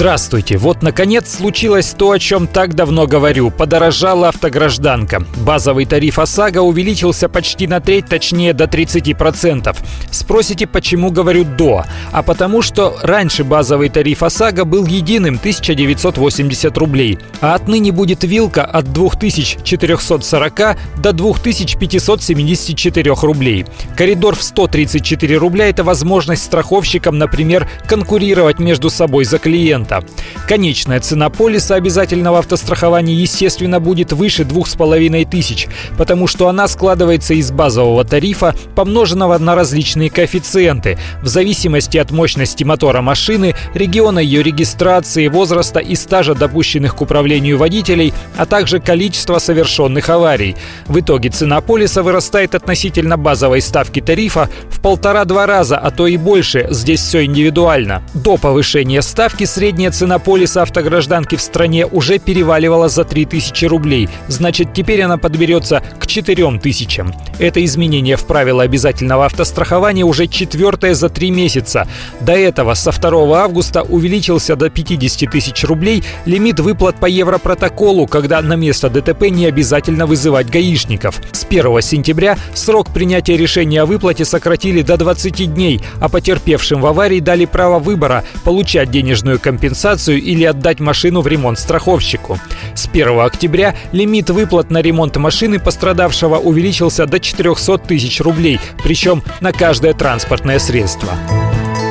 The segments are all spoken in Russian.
Здравствуйте! Вот, наконец, случилось то, о чем так давно говорю. Подорожала автогражданка. Базовый тариф ОСАГО увеличился почти на треть, точнее до 30%. Спросите, почему говорю «до»? А потому что раньше базовый тариф ОСАГО был единым 1980 рублей, а отныне будет вилка от 2440 до 2574 рублей. Коридор в 134 рубля – это возможность страховщикам, например, конкурировать между собой за клиента клиента. Конечная цена полиса обязательного автострахования, естественно, будет выше 2500, потому что она складывается из базового тарифа, помноженного на различные коэффициенты, в зависимости от мощности мотора машины, региона ее регистрации, возраста и стажа допущенных к управлению водителей, а также количества совершенных аварий. В итоге цена полиса вырастает относительно базовой ставки тарифа в полтора-два раза, а то и больше. Здесь все индивидуально. До повышения ставки средняя цена полиса автогражданки в стране уже переваливала за 3000 рублей. Значит, теперь она подберется к 4000. Это изменение в правила обязательного автострахования уже четвертое за три месяца. До этого со 2 августа увеличился до 50 тысяч рублей лимит выплат по Европротоколу, когда на место ДТП не обязательно вызывать гаишников. С 1 сентября срок принятия решения о выплате сократили до 20 дней, а потерпевшим в аварии дали право выбора – получать денежную компенсацию компенсацию или отдать машину в ремонт страховщику. С 1 октября лимит выплат на ремонт машины пострадавшего увеличился до 400 тысяч рублей, причем на каждое транспортное средство.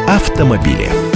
Автомобили.